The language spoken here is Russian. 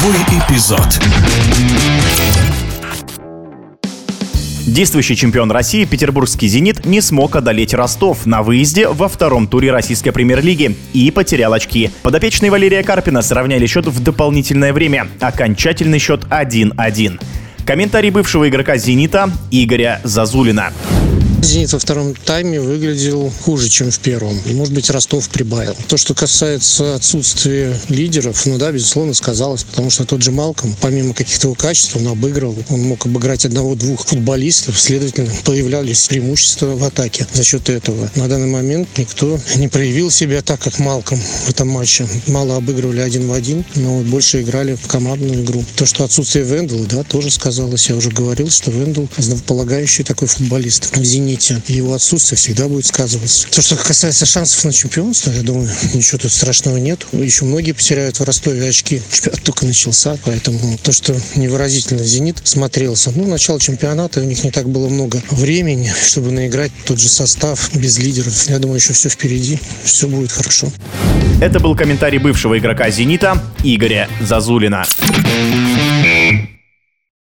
Игровой эпизод. Действующий чемпион России петербургский «Зенит» не смог одолеть Ростов на выезде во втором туре российской премьер-лиги и потерял очки. Подопечные Валерия Карпина сравняли счет в дополнительное время. Окончательный счет 1-1. Комментарий бывшего игрока «Зенита» Игоря Зазулина. «Зенит» во втором тайме выглядел хуже, чем в первом. Может быть, Ростов прибавил. То, что касается отсутствия лидеров, ну да, безусловно, сказалось, потому что тот же Малком, помимо каких-то его качеств, он обыгрывал. Он мог обыграть одного-двух футболистов, следовательно, появлялись преимущества в атаке за счет этого. На данный момент никто не проявил себя так, как Малком в этом матче. Мало обыгрывали один в один, но больше играли в командную игру. То, что отсутствие Вендела, да, тоже сказалось. Я уже говорил, что Вендел основополагающий такой футболист в «Зените» «Зените». Его отсутствие всегда будет сказываться. То, что касается шансов на чемпионство, я думаю, ничего тут страшного нет. Еще многие потеряют в Ростове очки. Чемпионат только начался, поэтому то, что невыразительно «Зенит» смотрелся. Ну, начало чемпионата, у них не так было много времени, чтобы наиграть тот же состав без лидеров. Я думаю, еще все впереди, все будет хорошо. Это был комментарий бывшего игрока «Зенита» Игоря Зазулина.